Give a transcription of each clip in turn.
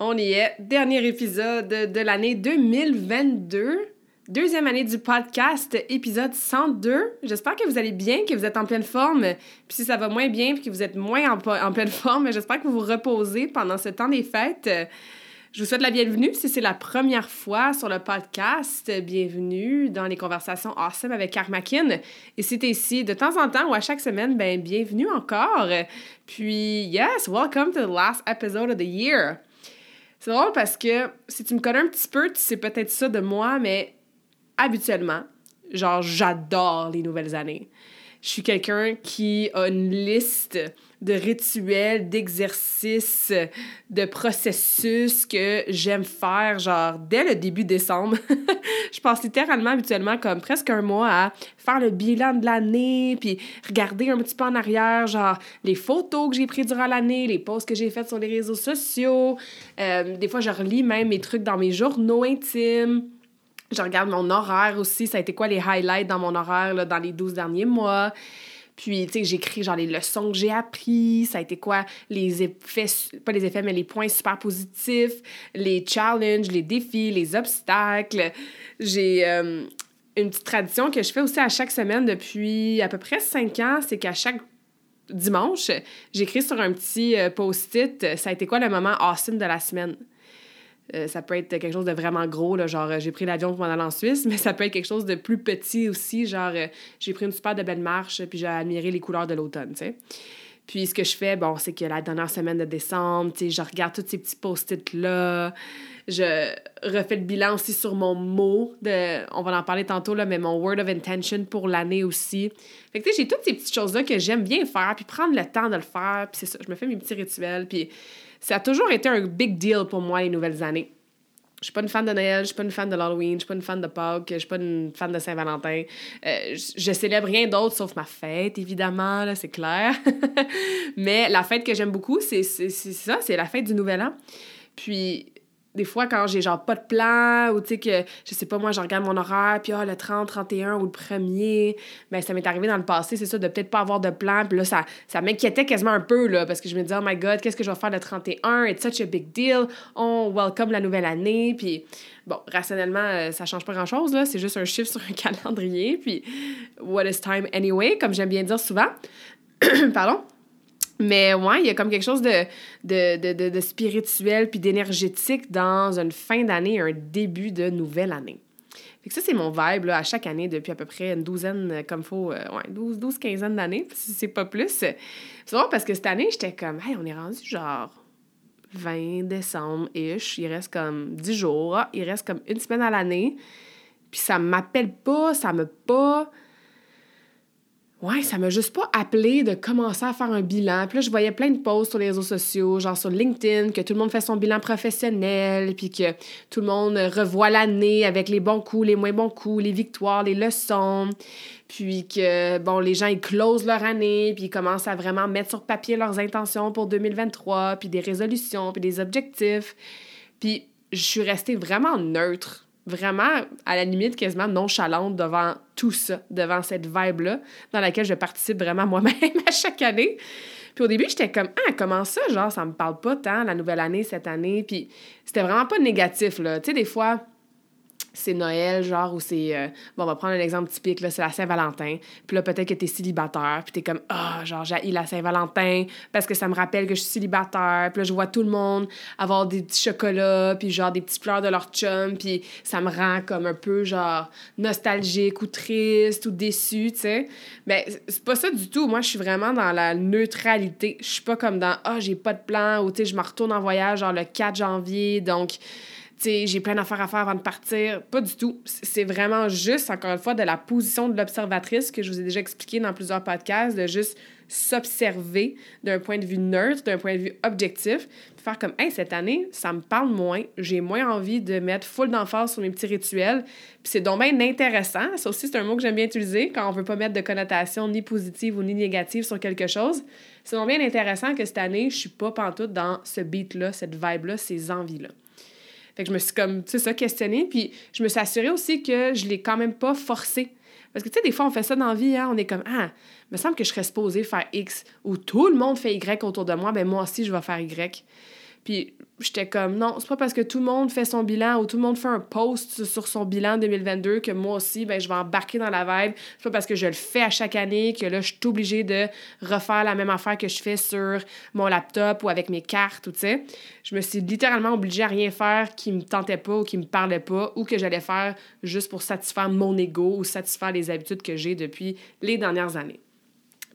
On y est. Dernier épisode de l'année 2022. Deuxième année du podcast, épisode 102. J'espère que vous allez bien, que vous êtes en pleine forme. Puis si ça va moins bien, puis que vous êtes moins en, pleine forme, j'espère que vous vous reposez pendant ce temps des fêtes. Je vous souhaite la bienvenue. Si c'est la première fois sur le podcast, bienvenue dans les conversations awesome avec Karmakin. Et si t'es ici de temps en temps ou à chaque semaine, ben bienvenue encore. Puis yes, welcome to the last episode of the year. C'est drôle parce que si tu me connais un petit peu, tu sais peut-être ça de moi, mais habituellement, genre, j'adore les nouvelles années. Je suis quelqu'un qui a une liste de rituels, d'exercices, de processus que j'aime faire, genre, dès le début décembre. je passe littéralement, habituellement, comme presque un mois à faire le bilan de l'année, puis regarder un petit peu en arrière, genre, les photos que j'ai prises durant l'année, les posts que j'ai faites sur les réseaux sociaux. Euh, des fois, je relis même mes trucs dans mes journaux intimes. Je regarde mon horaire aussi, ça a été quoi les highlights dans mon horaire là, dans les 12 derniers mois? Puis, tu sais, j'écris genre les leçons que j'ai appris, ça a été quoi les effets, pas les effets, mais les points super positifs, les challenges, les défis, les obstacles. J'ai euh, une petite tradition que je fais aussi à chaque semaine depuis à peu près cinq ans, c'est qu'à chaque dimanche, j'écris sur un petit euh, post-it, ça a été quoi le moment awesome de la semaine? Euh, ça peut être quelque chose de vraiment gros, là, genre euh, j'ai pris l'avion pour m'en aller en Suisse, mais ça peut être quelque chose de plus petit aussi, genre euh, j'ai pris une super de belle marche, puis j'ai admiré les couleurs de l'automne, tu sais. Puis ce que je fais, bon, c'est que la dernière semaine de décembre, tu sais, je regarde tous ces petits post-it-là, je refais le bilan aussi sur mon mot, de, on va en parler tantôt, là, mais mon word of intention pour l'année aussi. Fait que tu sais, j'ai toutes ces petites choses-là que j'aime bien faire, puis prendre le temps de le faire, puis c'est ça, je me fais mes petits rituels, puis ça a toujours été un big deal pour moi, les nouvelles années. Je suis pas une fan de Noël, je suis pas une fan de l'Halloween, je suis pas une fan de Pâques, je suis pas une fan de Saint-Valentin. Euh, je, célèbre rien d'autre sauf ma fête, évidemment, là, c'est clair. Mais la fête que j'aime beaucoup, c'est ça, c'est la fête du Nouvel An. Puis des fois, quand j'ai genre pas de plan, ou tu sais que, je sais pas, moi, je regarde mon horaire, puis ah, le 30, 31 ou le 1er, ben ça m'est arrivé dans le passé, c'est ça, de peut-être pas avoir de plan, puis là, ça, ça m'inquiétait quasiment un peu, là, parce que je me disais, oh my god, qu'est-ce que je vais faire le 31? It's such a big deal, on welcome la nouvelle année, puis bon, rationnellement, euh, ça change pas grand-chose, là, c'est juste un chiffre sur un calendrier, puis what is time anyway, comme j'aime bien dire souvent. Pardon? Mais ouais, il y a comme quelque chose de, de, de, de, spirituel puis d'énergétique dans une fin d'année, un début de nouvelle année. Fait que ça, c'est mon vibe là, à chaque année depuis à peu près une douzaine, euh, comme faut, euh, ouais, 12, 12, quinzaine d'années, si c'est pas plus. C'est drôle parce que cette année, j'étais comme, hey, on est rendu genre 20 décembre-ish, il reste comme 10 jours, ah, il reste comme une semaine à l'année, puis ça m'appelle pas, ça me pas Ouais, ça m'a juste pas appelé de commencer à faire un bilan. Puis là, je voyais plein de posts sur les réseaux sociaux, genre sur LinkedIn, que tout le monde fait son bilan professionnel, puis que tout le monde revoit l'année avec les bons coups, les moins bons coups, les victoires, les leçons. Puis que, bon, les gens, ils closent leur année, puis ils commencent à vraiment mettre sur papier leurs intentions pour 2023, puis des résolutions, puis des objectifs. Puis je suis restée vraiment neutre vraiment, à la limite, quasiment nonchalante devant tout ça, devant cette vibe-là, dans laquelle je participe vraiment moi-même à chaque année. Puis au début, j'étais comme, ah, comment ça? Genre, ça me parle pas tant, la nouvelle année, cette année? Puis c'était vraiment pas négatif, là. Tu sais, des fois, c'est Noël, genre, ou c'est. euh, bon, on va prendre un exemple typique, là, c'est la Saint-Valentin. Puis là, peut-être que t'es célibataire, puis t'es comme, ah, genre, j'ai la Saint-Valentin parce que ça me rappelle que je suis célibataire. Puis là, je vois tout le monde avoir des petits chocolats, puis genre des petites fleurs de leur chum, puis ça me rend comme un peu, genre, nostalgique ou triste ou déçu, tu sais. Mais c'est pas ça du tout. Moi, je suis vraiment dans la neutralité. Je suis pas comme dans, ah, j'ai pas de plan, ou tu sais, je me retourne en voyage, genre, le 4 janvier, donc j'ai plein d'affaires à faire avant de partir. Pas du tout. C'est vraiment juste, encore une fois, de la position de l'observatrice que je vous ai déjà expliqué dans plusieurs podcasts, de juste s'observer d'un point de vue neutre, d'un point de vue objectif, puis faire comme, hey, cette année, ça me parle moins, j'ai moins envie de mettre full d'emphase sur mes petits rituels, puis c'est donc bien intéressant. Ça aussi, c'est un mot que j'aime bien utiliser quand on veut pas mettre de connotation ni positive ou ni négative sur quelque chose. C'est donc bien intéressant que cette année, je suis pas pantoute dans ce beat-là, cette vibe-là, ces envies-là. Que je me suis comme, tu sais, ça, questionnée. Puis je me suis assurée aussi que je l'ai quand même pas forcé. Parce que, tu sais, des fois, on fait ça dans la vie, hein, on est comme, ah, il me semble que je serais supposée faire X, ou tout le monde fait Y autour de moi, ben moi aussi, je vais faire Y. Puis j'étais comme, non, c'est pas parce que tout le monde fait son bilan ou tout le monde fait un post sur son bilan 2022 que moi aussi, ben, je vais embarquer dans la vibe. C'est pas parce que je le fais à chaque année que là, je suis obligée de refaire la même affaire que je fais sur mon laptop ou avec mes cartes, ou tu sais. Je me suis littéralement obligée à rien faire qui me tentait pas ou qui me parlait pas ou que j'allais faire juste pour satisfaire mon ego ou satisfaire les habitudes que j'ai depuis les dernières années.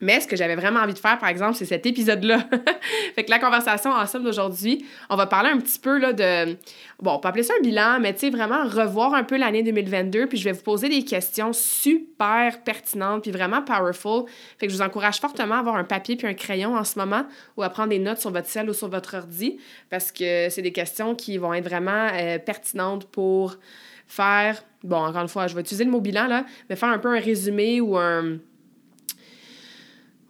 Mais ce que j'avais vraiment envie de faire, par exemple, c'est cet épisode-là. fait que la conversation en somme d'aujourd'hui, on va parler un petit peu là, de. Bon, on peut appeler ça un bilan, mais tu sais, vraiment revoir un peu l'année 2022. Puis je vais vous poser des questions super pertinentes, puis vraiment powerful. Fait que je vous encourage fortement à avoir un papier puis un crayon en ce moment ou à prendre des notes sur votre cell ou sur votre ordi parce que c'est des questions qui vont être vraiment euh, pertinentes pour faire. Bon, encore une fois, je vais utiliser le mot bilan, là, mais faire un peu un résumé ou un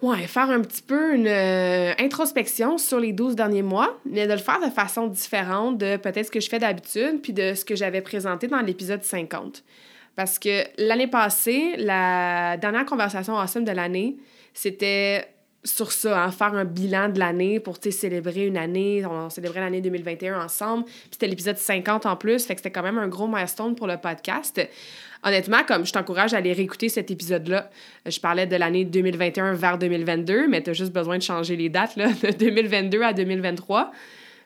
Ouais, faire un petit peu une euh, introspection sur les 12 derniers mois, mais de le faire de façon différente de peut-être ce que je fais d'habitude, puis de ce que j'avais présenté dans l'épisode 50. Parce que l'année passée, la dernière conversation awesome de l'année, c'était sur ça, hein, faire un bilan de l'année pour célébrer une année. On célébrait l'année 2021 ensemble. Puis c'était l'épisode 50 en plus, fait que c'était quand même un gros milestone pour le podcast honnêtement, comme je t'encourage à aller réécouter cet épisode-là. Je parlais de l'année 2021 vers 2022, mais tu as juste besoin de changer les dates de 2022 à 2023.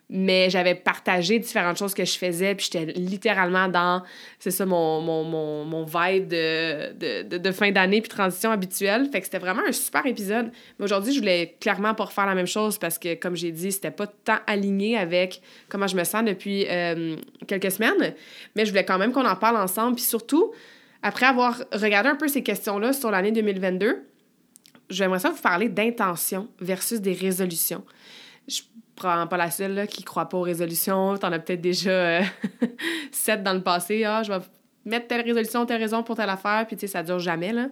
Mais j'avais partagé différentes choses que je faisais, puis j'étais littéralement dans, c'est ça, mon, mon, mon, mon vibe de, de, de, fin d'année puis transition habituelle. Fait que c'était vraiment un super épisode. Mais aujourd'hui, je voulais clairement pas refaire la même chose parce que, comme j'ai dit, c'était pas tant aligné avec comment je me sens depuis euh, quelques semaines. Mais je voulais quand même qu'on en parle ensemble. Puis surtout, après avoir regardé un peu ces questions-là sur l'année 2022, j'aimerais ça vous parler d'intention versus des résolutions. Je prends pas la seule là, qui croit pas aux résolutions. T'en as peut-être déjà euh, sept dans le passé. Ah, je vais mettre telle résolution, telle raison pour telle affaire, puis tu sais, ça dure jamais. Là.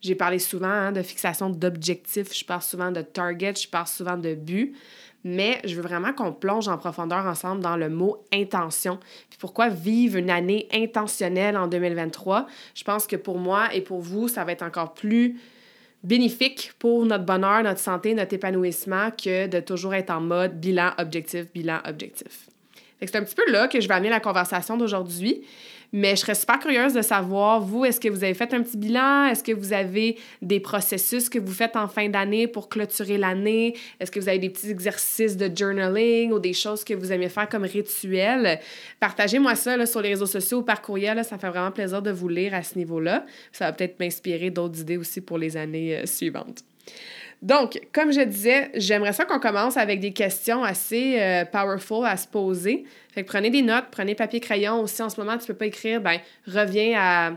J'ai parlé souvent hein, de fixation d'objectifs, je parle souvent de target, je parle souvent de but mais je veux vraiment qu'on plonge en profondeur ensemble dans le mot intention. Puis pourquoi vivre une année intentionnelle en 2023? Je pense que pour moi et pour vous, ça va être encore plus bénéfique pour notre bonheur, notre santé, notre épanouissement que de toujours être en mode bilan objectif, bilan objectif. C'est un petit peu là que je vais amener la conversation d'aujourd'hui. Mais je serais super curieuse de savoir, vous, est-ce que vous avez fait un petit bilan? Est-ce que vous avez des processus que vous faites en fin d'année pour clôturer l'année? Est-ce que vous avez des petits exercices de journaling ou des choses que vous aimez faire comme rituel? Partagez-moi ça là, sur les réseaux sociaux ou par courriel. ça fait vraiment plaisir de vous lire à ce niveau-là. Ça va peut-être m'inspirer d'autres idées aussi pour les années euh, suivantes. Donc, comme je disais, j'aimerais ça qu'on commence avec des questions assez euh, powerful à se poser. Fait que prenez des notes, prenez papier crayon. Aussi, en ce moment, tu peux pas écrire, ben reviens à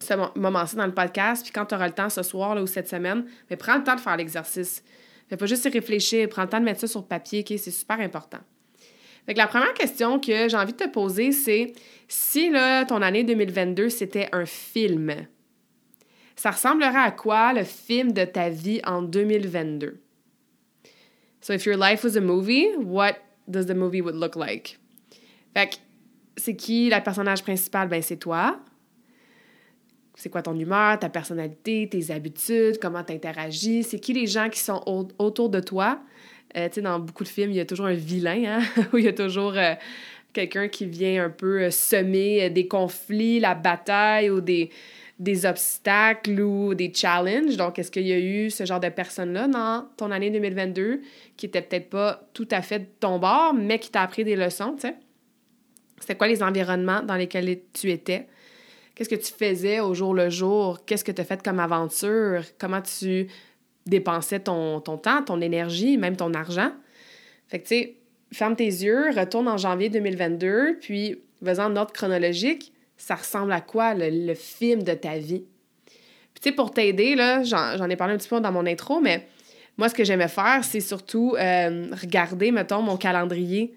ce moment-ci dans le podcast, puis quand tu auras le temps ce soir là, ou cette semaine, mais prends le temps de faire l'exercice. Fais pas juste y réfléchir, prends le temps de mettre ça sur papier? C'est super important. Fait que la première question que j'ai envie de te poser, c'est si ton année 2022, c'était un film, ça ressemblerait à quoi le film de ta vie en 2022? So if your life was a movie, what does the movie would look like? Fait que c'est qui la personnage principal? Ben c'est toi. C'est quoi ton humeur, ta personnalité, tes habitudes, comment tu interagis? C'est qui les gens qui sont autour de toi? Euh, tu sais, dans beaucoup de films, il y a toujours un vilain, hein? Où il y a toujours euh, quelqu'un qui vient un peu euh, semer des conflits, la bataille ou des, des obstacles ou des challenges. Donc, est-ce qu'il y a eu ce genre de personne-là dans ton année 2022 qui était peut-être pas tout à fait de ton bord, mais qui t'a appris des leçons, tu sais? C'était quoi les environnements dans lesquels tu étais? Qu'est-ce que tu faisais au jour le jour? Qu'est-ce que tu as fait comme aventure? Comment tu dépensais ton, temps, ton énergie, même ton argent? Fait que, tu sais, ferme tes yeux, retourne en janvier 2022, puis vas en ordre chronologique, ça ressemble à quoi le, film de ta vie? Puis, tu sais, pour t'aider, là, j'en ai parlé un petit peu dans mon intro, mais moi, ce que j'aimais faire, c'est surtout euh, regarder, mettons, mon calendrier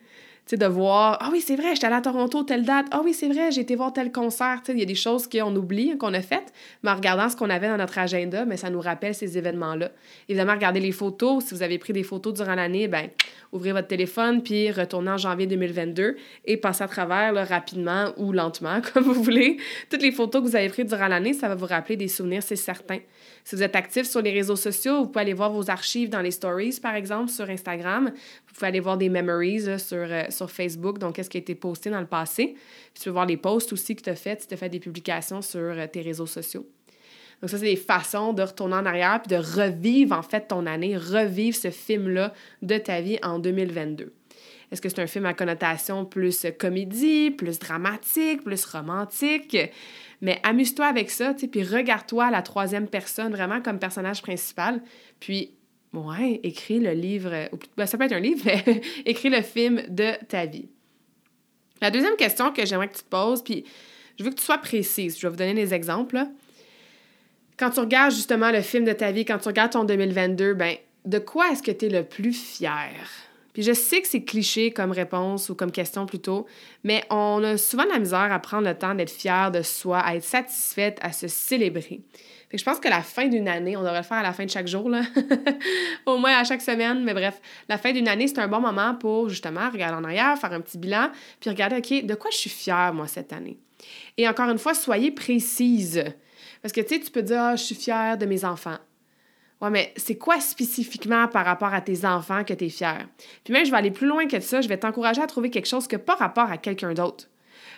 sais, de voir, ah oui, c'est vrai, j'étais à Toronto telle date, ah oui, c'est vrai, j'ai été voir tel concert, il y a des choses qu'on oublie, qu'on a faites, mais en regardant ce qu'on avait dans notre agenda, mais ça nous rappelle ces événements-là. Évidemment, regardez les photos, si vous avez pris des photos durant l'année, ben ouvrez votre téléphone, puis retournez en janvier 2022 et passez à travers rapidement ou lentement, comme vous voulez. Toutes les photos que vous avez prises durant l'année, ça va vous rappeler des souvenirs, c'est certain. Si vous êtes actif sur les réseaux sociaux, vous pouvez aller voir vos archives dans les stories, par exemple, sur Instagram. Vous pouvez aller voir des memories sur, euh, sur Facebook, donc qu'est-ce qui a été posté dans le passé. Puis tu peux voir les posts aussi que tu as fait si tu as fait des publications sur euh, tes réseaux sociaux. Donc ça, c'est des façons de retourner en arrière puis de revivre en fait ton année, revivre ce film-là de ta vie en 2022. Est-ce que c'est un film à connotation plus comédie, plus dramatique, plus romantique? Mais amuse-toi avec ça, tu puis regarde-toi la troisième personne vraiment comme personnage principal. Puis, ouais, écris le livre, ou ben, ça peut être un livre, mais écris le film de ta vie. La deuxième question que j'aimerais que tu te poses, puis je veux que tu sois précise, je vais vous donner des exemples. Quand tu regardes justement le film de ta vie, quand tu regardes ton 2022, ben de quoi est-ce que tu es le plus fier? Puis je sais que c'est cliché comme réponse ou comme question plutôt, mais on a souvent de la misère à prendre le temps d'être fier de soi, à être satisfaite, à se célébrer. Fait je pense que la fin d'une année, on devrait le faire à la fin de chaque jour, au moins à chaque semaine, mais bref, la fin d'une année, c'est un bon moment pour justement regarder en arrière, faire un petit bilan, puis regarder, OK, de quoi je suis fière, moi, cette année? Et encore une fois, soyez précise. Parce que, tu sais, tu peux dire, ah, je suis fière de mes enfants. Ouais, mais c'est quoi spécifiquement par rapport à tes enfants que tu es fier? Puis même, je vais aller plus loin que ça, je vais t'encourager à trouver quelque chose que pas rapport à quelqu'un d'autre.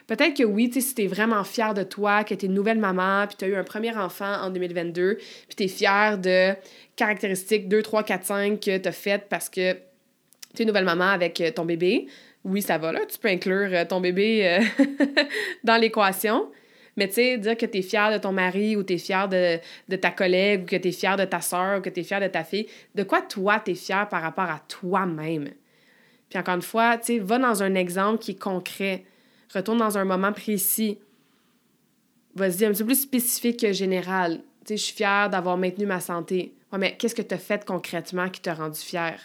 Peut-être que oui, tu si tu es vraiment fier de toi, que tu es une nouvelle maman, puis tu as eu un premier enfant en 2022, puis tu es fier de caractéristiques 2, 3, 4, 5 que tu as faites parce que tu es une nouvelle maman avec euh, ton bébé, oui, ça va là, tu peux inclure euh, ton bébé euh, dans l'équation. Mais tu sais, dire que tu es fier de ton mari ou tu es fier de, ta collègue ou que tu es fier de ta soeur ou que tu es fier de ta fille, de quoi toi tu es fier par rapport à toi-même? Puis encore une fois, tu sais, va dans un exemple qui est concret. Retourne dans un moment précis. Vas-y, un petit peu plus spécifique que général. Tu sais, je suis fière d'avoir maintenu ma santé. Ouais, mais qu'est-ce que tu as fait concrètement qui t'a rendu fier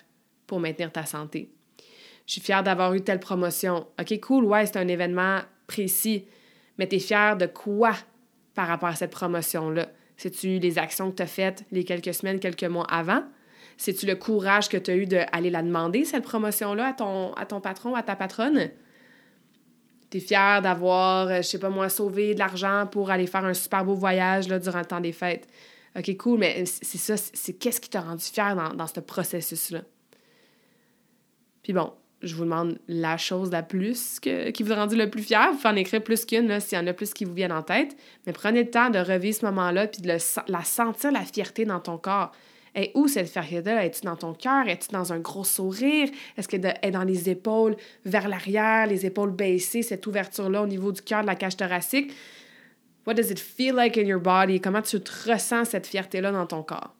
pour maintenir ta santé? Je suis fière d'avoir eu telle promotion. OK, cool, ouais, c'est un événement précis mais tu es fier de quoi par rapport à cette promotion-là? C'est-tu les actions que tu as faites les quelques semaines, quelques mois avant? C'est-tu le courage que tu as eu d'aller la demander, cette promotion-là, à ton, à ton patron, à ta patronne? Tu es fier d'avoir, euh, je sais pas moi, sauvé de l'argent pour aller faire un super beau voyage là, durant le temps des fêtes. OK, cool, mais c'est ça, c'est qu'est-ce qui t'a rendu fier dans, dans ce processus-là? Puis bon, je vous demande la chose la plus que, qui vous a rendu le plus fier. Vous pouvez en écrire plus qu'une s'il y en a plus qui vous viennent en tête. Mais prenez le temps de revivre ce moment-là puis de la sentir, la fierté dans ton corps. Et où cette fierté-là? Es-tu dans ton cœur? Es-tu dans un gros sourire? Est-ce qu'elle est dans les épaules vers l'arrière, les épaules baissées, cette ouverture-là au niveau du cœur, de la cage thoracique? What does it feel like in your body? Comment tu te ressens cette fierté-là dans ton corps?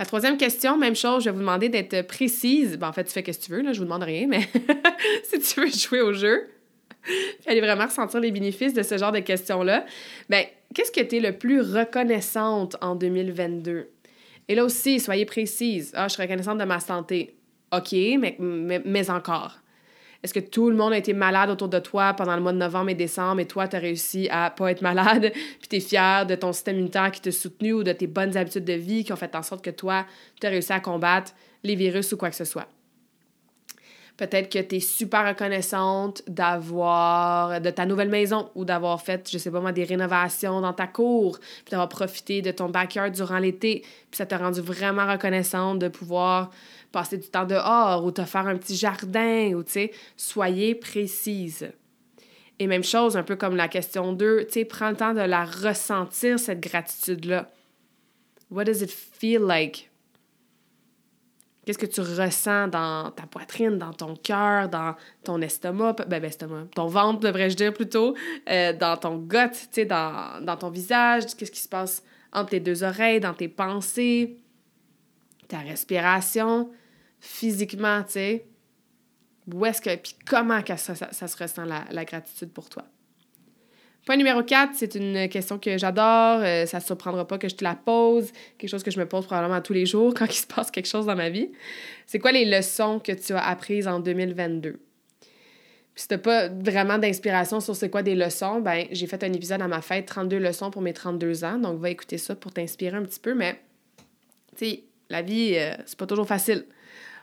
La troisième question, même chose, je vais vous demander d'être précise. Ben, en fait, tu fais ce que tu veux, là, je vous demande rien, mais si tu veux jouer au jeu, aller vraiment ressentir les bénéfices de ce genre de questions-là, ben, qu'est-ce que tu es le plus reconnaissante en 2022? Et là aussi, soyez précise. Ah, je suis reconnaissante de ma santé. OK, mais, mais encore. Est-ce que tout le monde a été malade autour de toi pendant le mois de novembre et décembre et toi, tu as réussi à pas être malade, puis tu es fier de ton système immunitaire qui t'a soutenu ou de tes bonnes habitudes de vie qui ont fait en sorte que toi, tu as réussi à combattre les virus ou quoi que ce soit? Peut-être que tu es super reconnaissante d'avoir, de ta nouvelle maison ou d'avoir fait, je sais pas moi, des rénovations dans ta cour, puis d'avoir profité de ton backyard durant l'été, puis ça t'a rendu vraiment reconnaissante de pouvoir passer du temps dehors ou te faire un petit jardin ou, tu sais, soyez précise. Et même chose, un peu comme la question 2, tu sais, prends le temps de la ressentir, cette gratitude-là. What does it feel like? Qu'est-ce que tu ressens dans ta poitrine, dans ton cœur, dans ton estomac, ben, ben estomac, ton ventre, devrais-je dire plutôt, euh, dans ton gut, tu sais, dans, dans ton visage, qu'est-ce qui se passe entre tes deux oreilles, dans tes pensées, ta respiration, physiquement, tu sais. Où est-ce que, puis comment ça, ça, se ressent, la, gratitude pour toi? Point numéro 4, c'est une question que j'adore. Euh, ça ne surprendra pas que je te la pose. Quelque chose que je me pose probablement tous les jours quand il se passe quelque chose dans ma vie. C'est quoi les leçons que tu as apprises en 2022? Puis si tu pas vraiment d'inspiration sur c'est quoi des leçons, ben j'ai fait un épisode à ma fête, 32 leçons pour mes 32 ans. Donc, va écouter ça pour t'inspirer un petit peu. Mais, tu sais, la vie, euh, c'est pas toujours facile.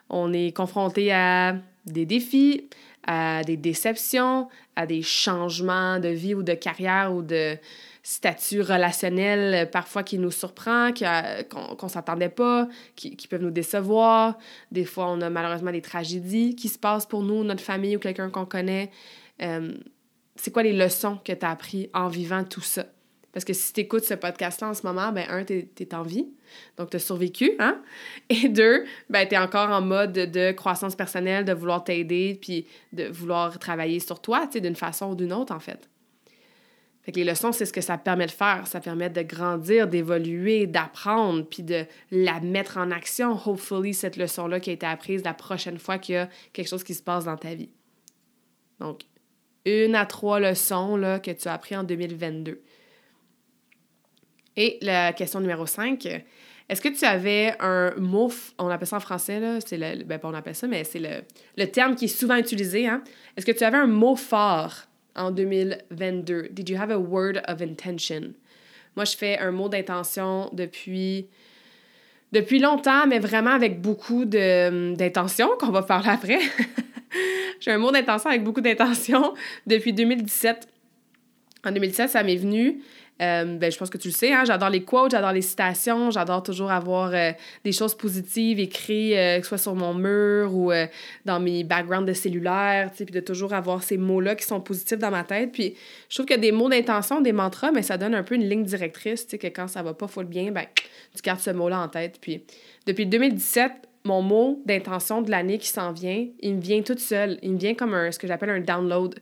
On est confronté à des défis, à des déceptions, à des changements de vie ou de carrière ou de statut relationnel euh, parfois qui nous surprend, qu'on ne s'attendait pas, qui, qui, peuvent nous décevoir. Des fois, on a malheureusement des tragédies qui se passent pour nous, notre famille ou quelqu'un qu'on connaît. Euh, c'est quoi les leçons que tu as apprises en vivant tout ça? Parce que si tu écoutes ce podcast-là en ce moment, ben un, tu es, en vie, donc tu as survécu, hein? Et deux, ben tu es encore en mode de croissance personnelle, de vouloir t'aider, puis de vouloir travailler sur toi, tu sais, d'une façon ou d'une autre, en fait. Fait que les leçons, c'est ce que ça permet de faire. Ça permet de grandir, d'évoluer, d'apprendre, puis de la mettre en action, hopefully, cette leçon-là qui a été apprise la prochaine fois qu'il y a quelque chose qui se passe dans ta vie. Donc, une à trois leçons là, que tu as appris en 2022. Et la question numéro 5, est-ce que tu avais un mot, on appelle ça en français, là, c'est le, ben pas on appelle ça, mais c'est le, le terme qui est souvent utilisé, hein? Est-ce que tu avais un mot fort en 2022? Did you have a word of intention? Moi, je fais un mot d'intention depuis, depuis longtemps, mais vraiment avec beaucoup d'intention, qu'on va parler après. J'ai un mot d'intention avec beaucoup d'intention depuis 2017. En 2017, ça m'est venu euh, ben, je pense que tu le sais, hein, j'adore les quotes, j'adore les citations, j'adore toujours avoir euh, des choses positives écrites, euh, que ce soit sur mon mur ou dans mes backgrounds de cellulaire, puis de toujours avoir ces mots-là qui sont positifs dans ma tête. Puis je trouve que des mots d'intention, des mantras, mais ça donne un peu une ligne directrice, que quand ça va pas full bien, ben, tu gardes ce mot-là en tête. Puis depuis 2017, mon mot d'intention de l'année qui s'en vient, il me vient tout seul. Il me vient comme un, ce que j'appelle un download,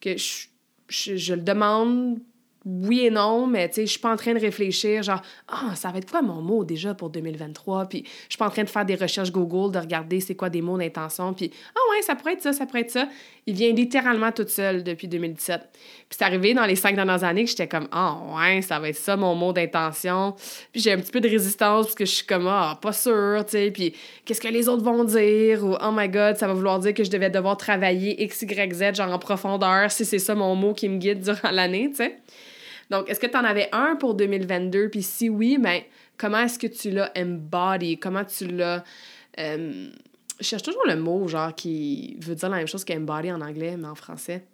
que je, je le demande oui et non, mais tu sais, je suis pas en train de réfléchir, genre, ah, ça va être quoi mon mot déjà pour 2023? Puis je suis pas en train de faire des recherches Google, de regarder c'est quoi des mots d'intention, puis ah ouais, ça pourrait être ça, ça pourrait être ça. Il vient littéralement tout seul depuis 2017. Puis c'est arrivé dans les cinq dernières années que j'étais comme, ah ouais, ça va être ça mon mot d'intention. Puis j'ai un petit peu de résistance parce que je suis comme, ah, pas sûr, tu sais, puis qu'est-ce que les autres vont dire? Ou oh my god, ça va vouloir dire que je devais devoir travailler X, Y, Z, genre en profondeur, si c'est ça mon mot qui me guide durant l'année, tu sais. Donc, est-ce que tu en avais un pour 2022? Puis si oui, ben, comment est-ce que tu l'as embody? Comment tu l'as... Euh, je cherche toujours le mot, genre, qui veut dire la même chose qu'embody en anglais, mais en français.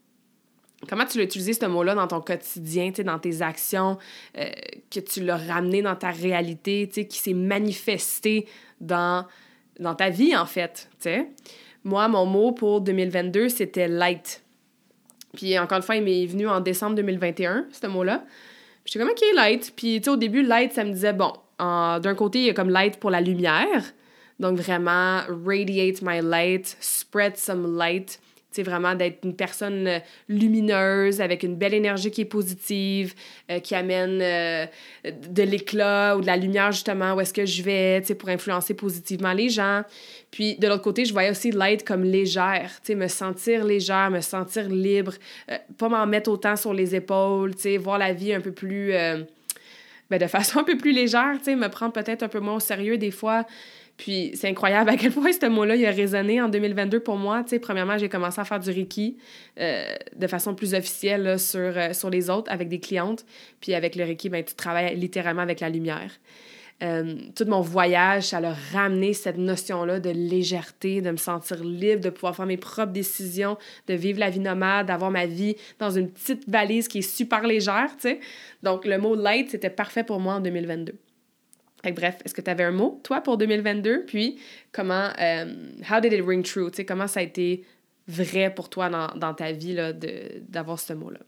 Comment tu l'as utilisé, ce mot-là, dans ton quotidien, dans tes actions, euh, que tu l'as ramené dans ta réalité, qui s'est manifesté dans, dans ta vie, en fait? Moi, mon mot pour 2022, c'était « light ». Puis encore une fois, il m'est venu en décembre 2021, ce mot-là. J'étais comme, OK, light. Puis, tu sais, au début, light, ça me disait, bon, d'un côté, il y a comme light pour la lumière. Donc, vraiment, radiate my light, spread some light c'est vraiment d'être une personne euh, lumineuse, avec une belle énergie qui est positive, euh, qui amène euh, de l'éclat ou de la lumière, justement, où est-ce que je vais, tu sais, pour influencer positivement les gens. Puis, de l'autre côté, je voyais aussi l'être comme légère, tu sais, me sentir légère, me sentir libre, pas m'en mettre autant sur les épaules, tu sais, voir la vie un peu plus... Ben, de façon un peu plus légère, tu sais, me prendre peut-être un peu moins au sérieux des fois. Puis c'est incroyable à quel point ce mot-là, il a résonné en 2022 pour moi. Tu sais, premièrement, j'ai commencé à faire du Reiki euh, de façon plus officielle sur, euh, sur les autres avec des clientes. Puis avec le Reiki, ben, tu travailles littéralement avec la lumière. euh, tout mon voyage, ça a ramené cette notion-là de légèreté, de me sentir libre, de pouvoir faire mes propres décisions, de vivre la vie nomade, d'avoir ma vie dans une petite valise qui est super légère, tu sais. Donc, le mot light, c'était parfait pour moi en 2022. Fait bref, est-ce que tu avais un mot, toi, pour 2022? Puis, comment, euh, how did it ring true? Comment ça a été vrai pour toi dans, dans ta vie, d'avoir ce mot-là?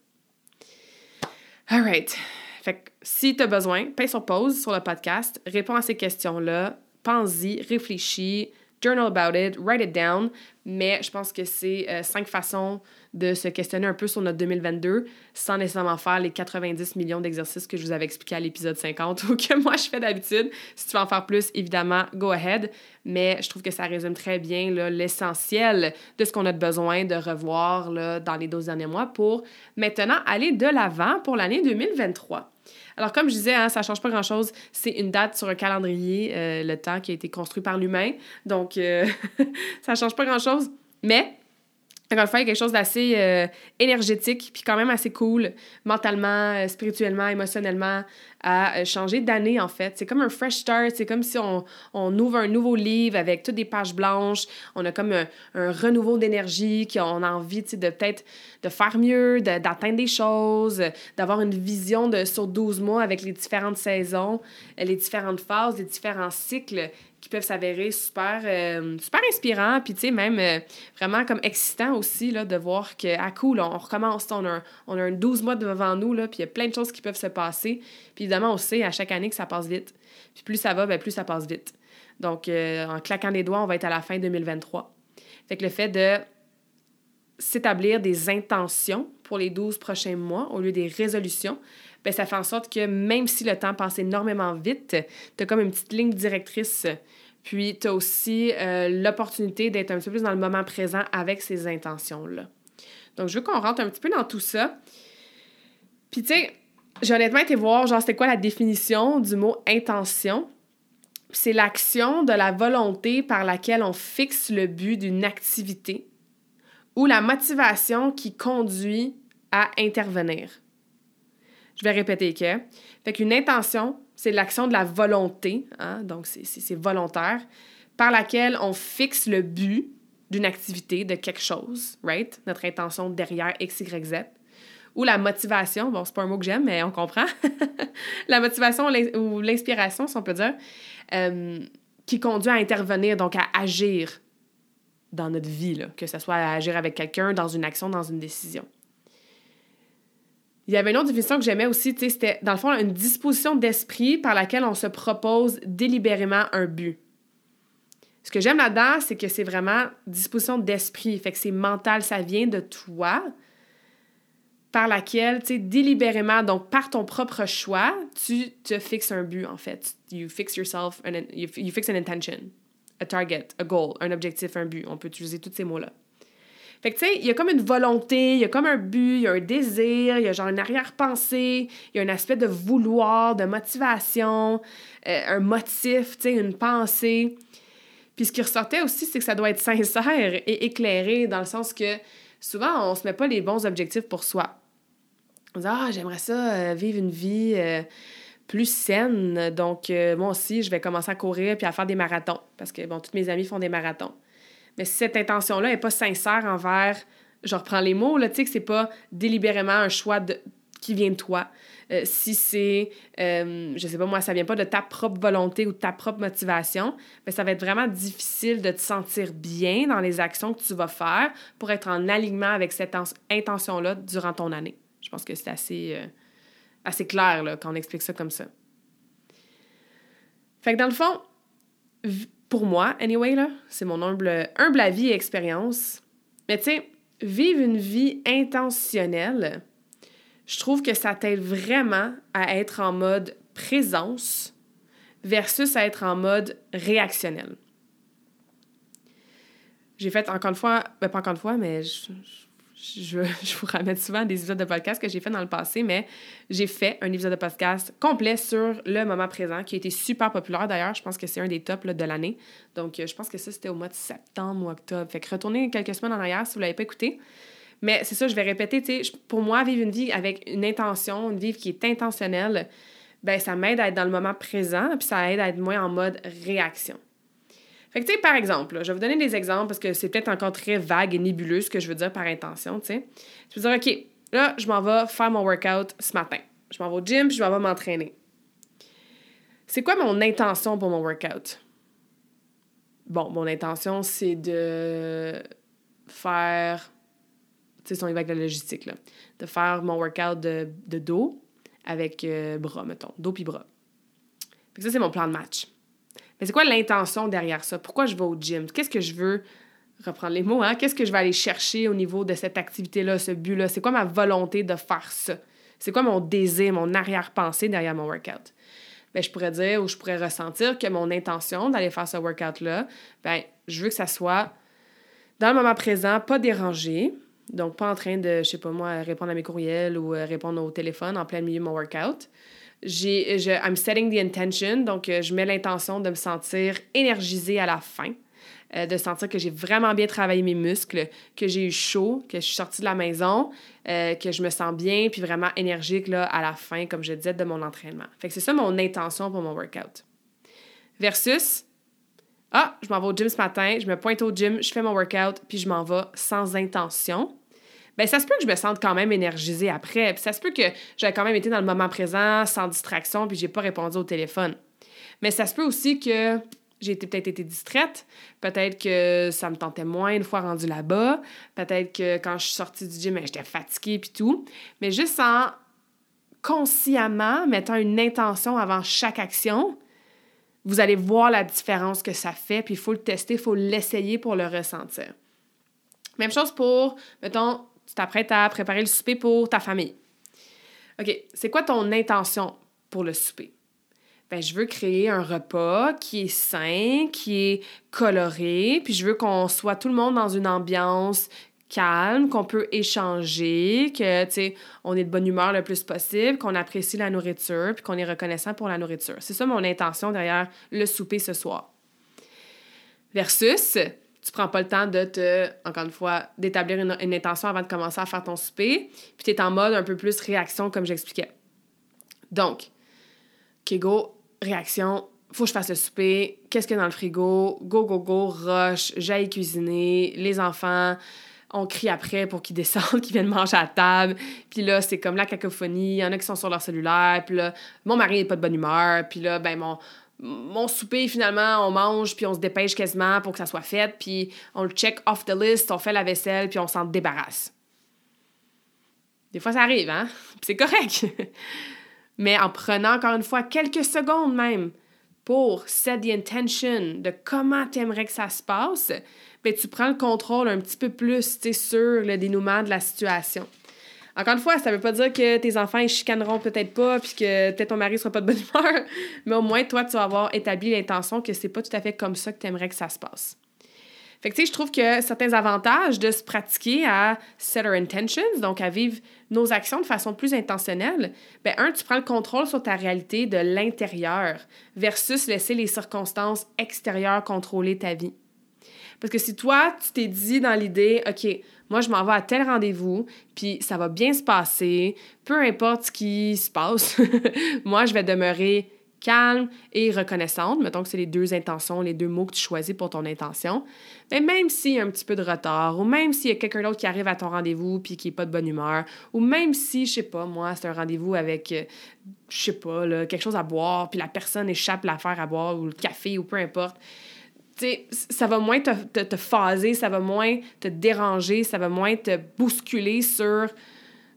All right. Fait que si tu as besoin, paye sur pause sur le podcast, réponds à ces questions-là, pense-y, réfléchis, journal about it, write it down. Mais je pense que c'est euh, cinq façons de se questionner un peu sur notre 2022 sans nécessairement faire les 90 millions d'exercices que je vous avais expliqué à l'épisode 50 ou que moi je fais d'habitude. Si tu veux en faire plus, évidemment, go ahead. Mais je trouve que ça résume très bien l'essentiel de ce qu'on a besoin de revoir là, dans les 12 derniers mois pour maintenant aller de l'avant pour l'année 2023. Alors, comme je disais, hein, ça ne change pas grand-chose. C'est une date sur un calendrier, euh, le temps qui a été construit par l'humain. Donc, euh, ça ne change pas grand-chose. Mais il y a quelque chose d'assez euh, énergétique, puis quand même assez cool, mentalement, euh, spirituellement, émotionnellement, à euh, changer d'année, en fait. C'est comme un fresh start, c'est comme si on, on, ouvre un nouveau livre avec toutes des pages blanches, on a comme un, un renouveau d'énergie, qu'on a envie, de peut-être de faire mieux, d'atteindre des choses, d'avoir une vision de, sur 12 mois avec les différentes saisons, les différentes phases, les différents cycles qui peuvent s'avérer super, euh, super inspirants, puis tu sais, même euh, vraiment comme excitant aussi, là, de voir que, ah cool, on, recommence, on a, un, on a un 12 mois devant nous, là, puis il y a plein de choses qui peuvent se passer. Puis évidemment, on sait à chaque année que ça passe vite. Puis plus ça va, bien, plus ça passe vite. Donc, euh, en claquant des doigts, on va être à la fin 2023. Fait que le fait de s'établir des intentions pour les 12 prochains mois au lieu des résolutions, ben ça fait en sorte que même si le temps passe énormément vite, tu as comme une petite ligne directrice. Puis tu as aussi euh, l'opportunité d'être un petit peu plus dans le moment présent avec ces intentions-là. Donc, je veux qu'on rentre un petit peu dans tout ça. Puis, tu sais, j'ai honnêtement été voir, genre, c'était quoi la définition du mot intention. C'est l'action de la volonté par laquelle on fixe le but d'une activité ou la motivation qui conduit à intervenir. Je vais répéter que. Fait qu'une intention, c'est l'action de la volonté, hein, donc c'est volontaire, par laquelle on fixe le but d'une activité, de quelque chose, right? Notre intention derrière X, Y, Z. Ou la motivation, bon, c'est pas un mot que j'aime, mais on comprend. la motivation ou l'inspiration, si on peut dire, euh, qui conduit à intervenir, donc à agir dans notre vie, là, que ce soit à agir avec quelqu'un, dans une action, dans une décision. Il y avait une autre définition que j'aimais aussi, c'était dans le fond une disposition d'esprit par laquelle on se propose délibérément un but. Ce que j'aime là-dedans, c'est que c'est vraiment disposition d'esprit, fait que c'est mental, ça vient de toi, par laquelle, tu sais, délibérément, donc par ton propre choix, tu te fixes un but, en fait. You fix yourself, you, you fix an intention, a target, a goal, un objectif, un but. On peut utiliser tous ces mots-là. Fait que, tu sais, il y a comme une volonté, il y a comme un but, il y a un désir, il y a genre une arrière-pensée, il y a un aspect de vouloir, de motivation, euh, un motif, tu sais, une pensée. Puis ce qui ressortait aussi, c'est que ça doit être sincère et éclairé, dans le sens que souvent, on se met pas les bons objectifs pour soi. On dit, ah, j'aimerais ça, euh, vivre une vie. Euh, plus saine. Donc, moi aussi, je vais commencer à courir puis à faire des marathons parce que, bon, tous mes amis font des marathons. Mais si cette intention-là n'est pas sincère envers, je reprends les mots, tu sais, que c'est pas délibérément un choix de, qui vient de toi. Euh, si c'est, euh, je sais pas moi, ça vient pas de ta propre volonté ou de ta propre motivation, mais ça va être vraiment difficile de te sentir bien dans les actions que tu vas faire pour être en alignement avec cette intention-là durant ton année. Je pense que c'est assez, euh, assez clair là, quand on explique ça comme ça. Fait que dans le fond, pour moi, anyway, là, c'est mon humble, humble avis et expérience. Mais tu sais, vivre une vie intentionnelle, je trouve que ça t'aide vraiment à être en mode présence versus à être en mode réactionnel. J'ai fait encore une fois, ben pas encore une fois, mais je, je, je, vous ramène souvent des épisodes de podcast que j'ai fait dans le passé, mais j'ai fait un épisode de podcast complet sur le moment présent qui a été super populaire d'ailleurs. Je pense que c'est un des tops de l'année. Donc, euh, je pense que ça, c'était au mois de septembre ou octobre. Fait que retournez quelques semaines en arrière si vous ne l'avez pas écouté. Mais c'est ça, je vais répéter, tu pour moi, vivre une vie avec une intention, une vie qui est intentionnelle, ben ça m'aide à être dans le moment présent, puis ça aide à être moins en mode réaction. Fait que, tu sais, par exemple, je vais vous donner des exemples parce que c'est peut-être encore très vague et nébuleux ce que je veux dire par intention, tu sais. Je veux dire, OK, là, je m'en vais faire mon workout ce matin. Je m'en vais au gym, puis je m'en vais m'entraîner. C'est quoi mon intention pour mon workout? Bon, mon intention, c'est de faire. Tu sais, si on y va avec la logistique, là. De faire mon workout de, de dos avec euh, bras, mettons. Dos puis bras. Ça, c'est mon plan de match. Mais c'est quoi l'intention derrière ça? Pourquoi je vais au gym? Qu'est-ce que je veux? Reprendre les mots, hein? Qu'est-ce que je vais aller chercher au niveau de cette activité-là, ce but-là? C'est quoi ma volonté de faire ça? C'est quoi mon désir, mon arrière-pensée derrière mon workout? Ben, je pourrais dire ou je pourrais ressentir que mon intention d'aller faire ce workout-là, ben, je veux que ça soit dans le moment présent, pas dérangé. Donc, pas en train de, je sais pas moi, répondre à mes courriels ou euh, répondre au téléphone en plein milieu de mon workout j'ai, je, I'm setting the intention, donc euh, je mets l'intention de me sentir énergisée à la fin, euh, de sentir que j'ai vraiment bien travaillé mes muscles, que j'ai eu chaud, que je suis sortie de la maison, euh, que je me sens bien, puis vraiment énergique là, à la fin, comme je disais, de mon entraînement. Fait que c'est ça mon intention pour mon workout. Versus, ah, je m'en vais au gym ce matin, je me pointe au gym, je fais mon workout, puis je m'en vais sans intention ben ça se peut que je me sente quand même énergisée après. Puis ça se peut que j'ai quand même été dans le moment présent, sans distraction, puis j'ai pas répondu au téléphone. Mais ça se peut aussi que j'ai peut-être été distraite, peut-être que ça me tentait moins une fois rendu là-bas, peut-être que quand je suis sortie du gym, ben, j'étais fatiguée puis tout. Mais juste en consciemment mettant une intention avant chaque action, vous allez voir la différence que ça fait, puis il faut le tester, il faut l'essayer pour le ressentir. Même chose pour, mettons, tu t'apprêtes à préparer le souper pour ta famille. OK, c'est quoi ton intention pour le souper? Ben, je veux créer un repas qui est sain, qui est coloré, puis je veux qu'on soit tout le monde dans une ambiance calme, qu'on peut échanger, que, tu sais, on est de bonne humeur le plus possible, qu'on apprécie la nourriture, puis qu'on est reconnaissant pour la nourriture. C'est ça mon intention derrière le souper ce soir. Versus, tu prends pas le temps de te, encore une fois, d'établir une, intention avant de commencer à faire ton souper, puis tu es en mode un peu plus réaction, comme j'expliquais. Donc, OK, go, réaction, faut que je fasse le souper, qu'est-ce qu'il y a dans le frigo, go, go, go, rush, j'aille cuisiner, les enfants, on crie après pour qu'ils descendent, qu'ils viennent manger à table. Puis là, c'est comme la cacophonie. Il y en a qui sont sur leur cellulaire. Puis là, mon mari n'est pas de bonne humeur. Puis là, ben, mon, mon souper, finalement, on mange, puis on se dépêche quasiment pour que ça soit fait, puis on le check off the list, on fait la vaisselle, puis on s'en débarrasse. Des fois, ça arrive, hein? c'est correct. Mais en prenant encore une fois quelques secondes même pour set the intention de comment tu aimerais que ça se passe, ben, tu prends le contrôle un petit peu plus sur le dénouement de la situation. Encore une fois, ça veut pas dire que tes enfants, ils chicaneront peut-être pas, puis que peut-être ton mari sera pas de bonne humeur, mais au moins, toi, tu vas avoir établi l'intention que c'est pas tout à fait comme ça que tu aimerais que ça se passe. Fait que, tu sais, je trouve que certains avantages de se pratiquer à set our intentions, donc à vivre nos actions de façon plus intentionnelle, ben un, tu prends le contrôle sur ta réalité de l'intérieur versus laisser les circonstances extérieures contrôler ta vie. Parce que si toi, tu t'es dit dans l'idée, OK, moi, je m'en vais à tel rendez-vous, puis ça va bien se passer, peu importe ce qui se passe, moi, je vais demeurer calme et reconnaissante. Mettons que c'est les deux intentions, les deux mots que tu choisis pour ton intention. Mais même s'il y a un petit peu de retard, ou même s'il y a quelqu'un d'autre qui arrive à ton rendez-vous puis qui n'est pas de bonne humeur, ou même si, je sais pas, moi, c'est un rendez-vous avec, euh, je sais pas, là, quelque chose à boire, puis la personne échappe l'affaire à boire, ou le café, ou peu importe ça va moins te, te, phaser, ça va moins te déranger, ça va moins te bousculer sur,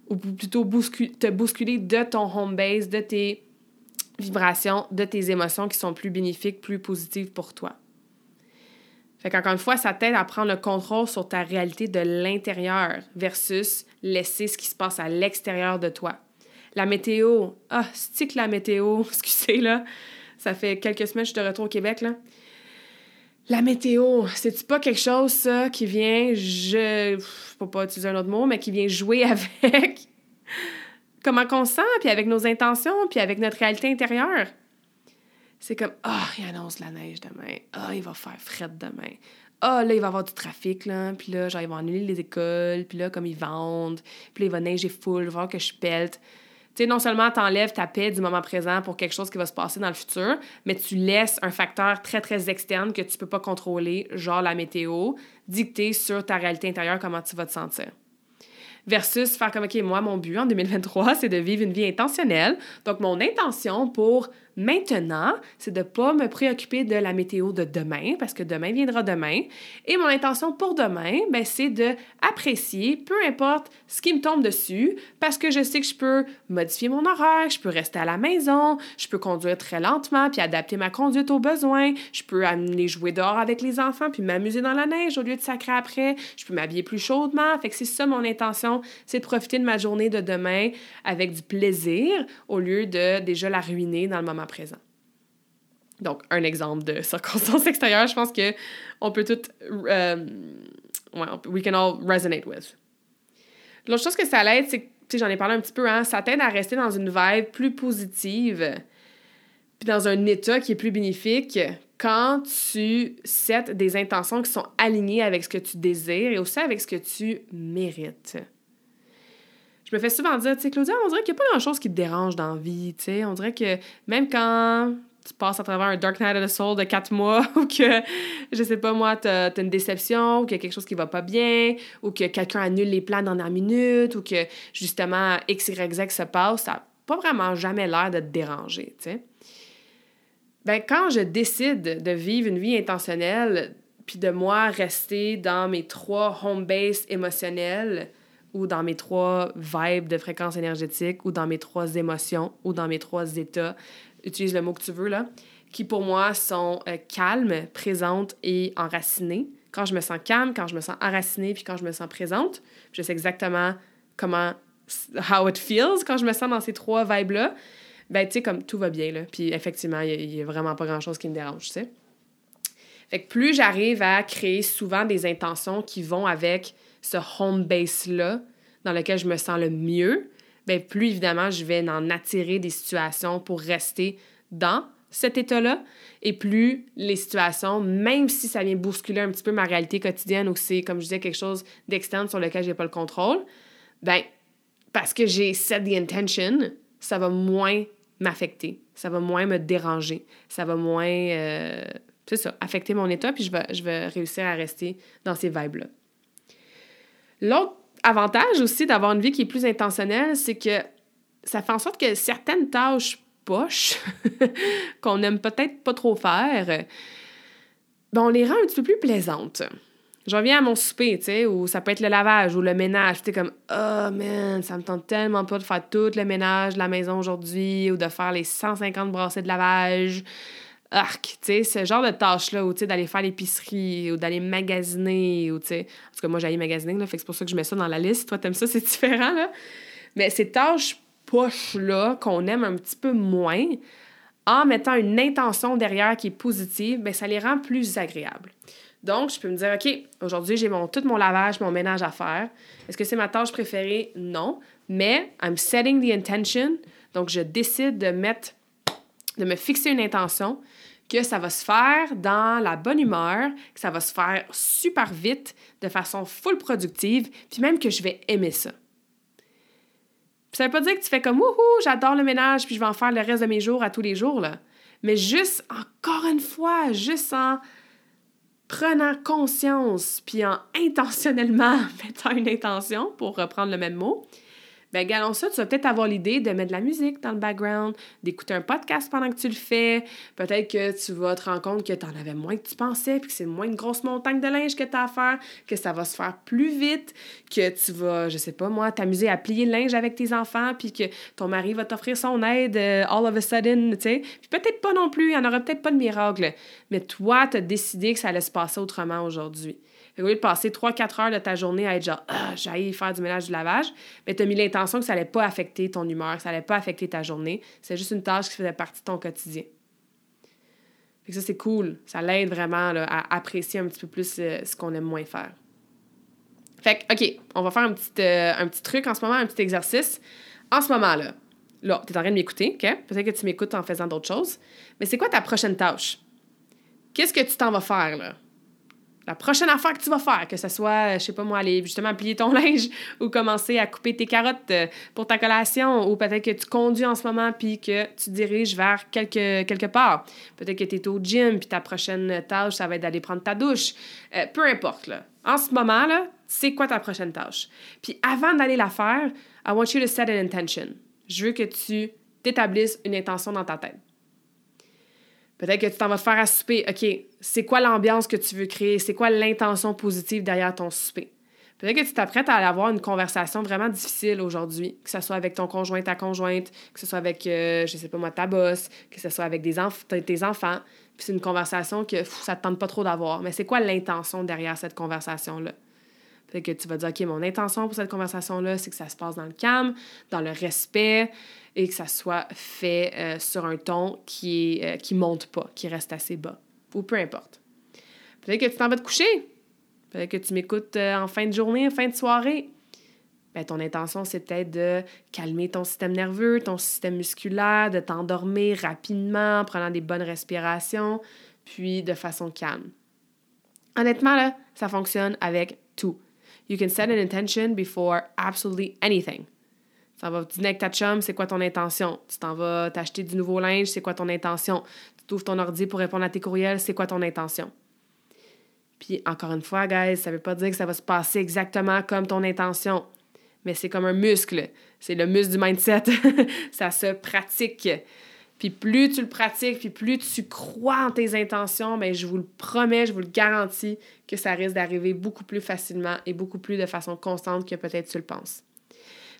ou plutôt te bousculer de ton home base, de tes vibrations, de tes émotions qui sont plus bénéfiques, plus positives pour toi. Fait qu'encore une fois, ça t'aide à prendre le contrôle sur ta réalité de l'intérieur versus laisser ce qui se passe à l'extérieur de toi. La météo, ah, stick la météo, excusez là, ça fait quelques semaines que je suis de retour au Québec là. La météo, c'est-tu pas quelque chose, ça, qui vient, je. Faut pas utiliser un autre mot, mais qui vient jouer avec comment on se sent, puis avec nos intentions, puis avec notre réalité intérieure? C'est comme, ah, oh, il annonce la neige demain. Ah, oh, il va faire fret demain. Ah, oh, là, il va y avoir du trafic, là. Puis là, genre, ils vont annuler les écoles. Puis là, comme ils vendent. Puis là, il va neiger full. Voir que je pelte. Tu non seulement tu enlèves ta paix du moment présent pour quelque chose qui va se passer dans le futur, mais tu laisses un facteur très, très externe que tu peux pas contrôler, genre la météo, dicter sur ta réalité intérieure comment tu vas te sentir versus faire comme, OK, moi, mon but en 2023, c'est de vivre une vie intentionnelle. Donc, mon intention pour Maintenant, c'est de ne pas me préoccuper de la météo de demain, parce que demain viendra demain. Et mon intention pour demain, ben, c'est de apprécier, peu importe ce qui me tombe dessus, parce que je sais que je peux modifier mon horaire, je peux rester à la maison, je peux conduire très lentement, puis adapter ma conduite aux besoins, je peux aller jouer dehors avec les enfants, puis m'amuser dans la neige au lieu de sacrer après, je peux m'habiller plus chaudement. Fait que c'est ça mon intention, c'est de profiter de ma journée de demain avec du plaisir, au lieu de déjà la ruiner dans le moment présent. Donc, un exemple de circonstance extérieure, je pense que on peut tout... Euh, we can all resonate with. L'autre chose que ça l'aide, c'est que, j'en ai parlé un petit peu, hein, ça t'aide à rester dans une vibe plus positive, puis dans un état qui est plus bénéfique quand tu sets des intentions qui sont alignées avec ce que tu désires et aussi avec ce que tu mérites je me fais souvent dire, tu sais, Claudia, on dirait qu'il n'y a pas grand-chose qui te dérange dans la vie, tu sais. On dirait que même quand tu passes à travers un Dark Night of the Soul de quatre mois, ou que, je sais pas moi, tu as une déception, ou qu'il y a quelque chose qui va pas bien, ou que quelqu'un annule les plans dans la minute, ou que, justement, X, Y, Z se passe, ça n'a pas vraiment jamais l'air de te déranger, tu sais. Ben, quand je décide de vivre une vie intentionnelle, puis de moi rester dans mes trois home base émotionnels, ou dans mes trois vibes de fréquence énergétique, ou dans mes trois émotions, ou dans mes trois états, utilise le mot que tu veux, là, qui pour moi sont euh, calmes, présentes et enracinées. Quand je me sens calme, quand je me sens enracinée, puis quand je me sens présente, je sais exactement comment, how it feels quand je me sens dans ces trois vibes-là, ben, tu sais, comme tout va bien, là. Puis effectivement, il n'y a, a, vraiment pas grand-chose qui me dérange, tu sais. Fait que plus j'arrive à créer souvent des intentions qui vont avec ce home base-là dans lequel je me sens le mieux, bien, plus évidemment, je vais en attirer des situations pour rester dans cet état-là. Et plus les situations, même si ça vient bousculer un petit peu ma réalité quotidienne ou c'est, comme je disais, quelque chose d'externe sur lequel je n'ai pas le contrôle, ben parce que j'ai set the intention, ça va moins m'affecter, ça va moins me déranger, ça va moins, euh, c'est ça, affecter mon état, puis je vais, je vais réussir à rester dans ces vibes-là. L'autre avantage aussi d'avoir une vie qui est plus intentionnelle, c'est que ça fait en sorte que certaines tâches poches qu'on aime peut-être pas trop faire, ben on les rend un petit peu plus plaisantes. Je reviens à mon souper, tu sais, où ça peut être le lavage ou le ménage. Tu sais, comme, oh man, ça me tente tellement pas de faire tout le ménage de la maison aujourd'hui ou de faire les 150 brassées de lavage arc, tu sais, ce genre de tâches-là, ou tu sais, d'aller faire l'épicerie, ou d'aller magasiner, ou tu sais. En tout cas, moi, j'allais magasiner, là, fait que c'est pour ça que je mets ça dans la liste. Toi, t'aimes ça, c'est différent, là. Mais ces tâches poches-là, qu'on aime un petit peu moins, en mettant une intention derrière qui est positive, bien, ça les rend plus agréables. Donc, je peux me dire, OK, aujourd'hui, j'ai mon, tout mon lavage, mon ménage à faire. Est-ce que c'est ma tâche préférée? Non. Mais, I'm setting the intention. Donc, je décide de mettre, de me fixer une intention que ça va se faire dans la bonne humeur, que ça va se faire super vite, de façon full productive, puis même que je vais aimer ça. ça veut pas dire que tu fais comme wouhou, j'adore le ménage, puis je vais en faire le reste de mes jours à tous les jours, là. Mais juste, encore une fois, juste en prenant conscience, puis en intentionnellement mettant une intention, pour reprendre le même mot, ben galons ça, tu vas peut-être avoir l'idée de mettre de la musique dans le background, d'écouter un podcast pendant que tu le fais. Peut-être que tu vas te rendre compte que tu en avais moins que tu pensais, puis que c'est moins une grosse montagne de linge que tu as à faire, que ça va se faire plus vite, que tu vas, je sais pas moi, t'amuser à plier le linge avec tes enfants, puis que ton mari va t'offrir son aide euh, all of a sudden, tu sais. Puis peut-être pas non plus, il n'y en aura peut-être pas de miracle, mais toi, tu as décidé que ça allait se passer autrement aujourd'hui. Au lieu de passer 3-4 heures de ta journée à être genre, ah, faire du ménage, du lavage, mais tu as mis l'intention que ça allait pas affecter ton humeur, que ça allait pas affecter ta journée. C'est juste une tâche qui faisait partie de ton quotidien. Fait que ça, c'est cool. Ça l'aide vraiment à apprécier un petit peu plus euh, ce qu'on aime moins faire. Fait que, OK, on va faire un petit, euh, un petit truc en ce moment, un petit exercice. En ce moment-là, là, tu es en train de m'écouter, OK? Peut-être que tu m'écoutes en faisant d'autres choses. Mais c'est quoi ta prochaine tâche? Qu'est-ce que tu t'en vas faire, là? La prochaine affaire que tu vas faire, que ce soit, je sais pas moi, aller justement plier ton linge ou commencer à couper tes carottes euh, pour ta collation ou peut-être que tu conduis en ce moment puis que tu diriges vers quelque, quelque part. Peut-être que tu es au gym puis ta prochaine tâche, ça va être d'aller prendre ta douche. Euh, peu importe, là. En ce moment, là, c'est quoi ta prochaine tâche? Puis avant d'aller la faire, I want you to set an intention. Je veux que tu t'établisses une intention dans ta tête. Peut-être que tu t'en vas faire à souper. OK, c'est quoi l'ambiance que tu veux créer? C'est quoi l'intention positive derrière ton souper? Peut-être que tu t'apprêtes à avoir une conversation vraiment difficile aujourd'hui, que ce soit avec ton conjoint, ta conjointe, que ce soit avec, euh, je sais pas moi, ta boss, que ce soit avec des tes enfants. Puis c'est une conversation que ça te tente pas trop d'avoir. Mais c'est quoi l'intention derrière cette conversation-là? Peut-être que tu vas dire, OK, mon intention pour cette conversation-là, c'est que ça se passe dans le calme, dans le respect, et que ça soit fait euh, sur un ton qui est, euh, monte pas, qui reste assez bas, ou peu importe. Peut-être que tu t'en vas te coucher. Peut-être que tu m'écoutes euh, en fin de journée, en fin de soirée. Ben, ton intention, c'est peut-être de calmer ton système nerveux, ton système musculaire, de t'endormir rapidement en prenant des bonnes respirations, puis de façon calme. Honnêtement, là, ça fonctionne avec tout. You can set an intention before absolutely anything. Tu vas dîner avec ta chum, c'est quoi ton intention? Tu t'en vas t'acheter du nouveau linge, c'est quoi ton intention? Tu t'ouvres ton ordi pour répondre à tes courriels, c'est quoi ton intention? Puis encore une fois, guys, ça veut pas dire que ça va se passer exactement comme ton intention, mais c'est comme un muscle. C'est le muscle du mindset. ça se pratique. Puis plus tu le pratiques, puis plus tu crois en tes intentions, bien, je vous le promets, je vous le garantis que ça risque d'arriver beaucoup plus facilement et beaucoup plus de façon constante que peut-être tu le penses.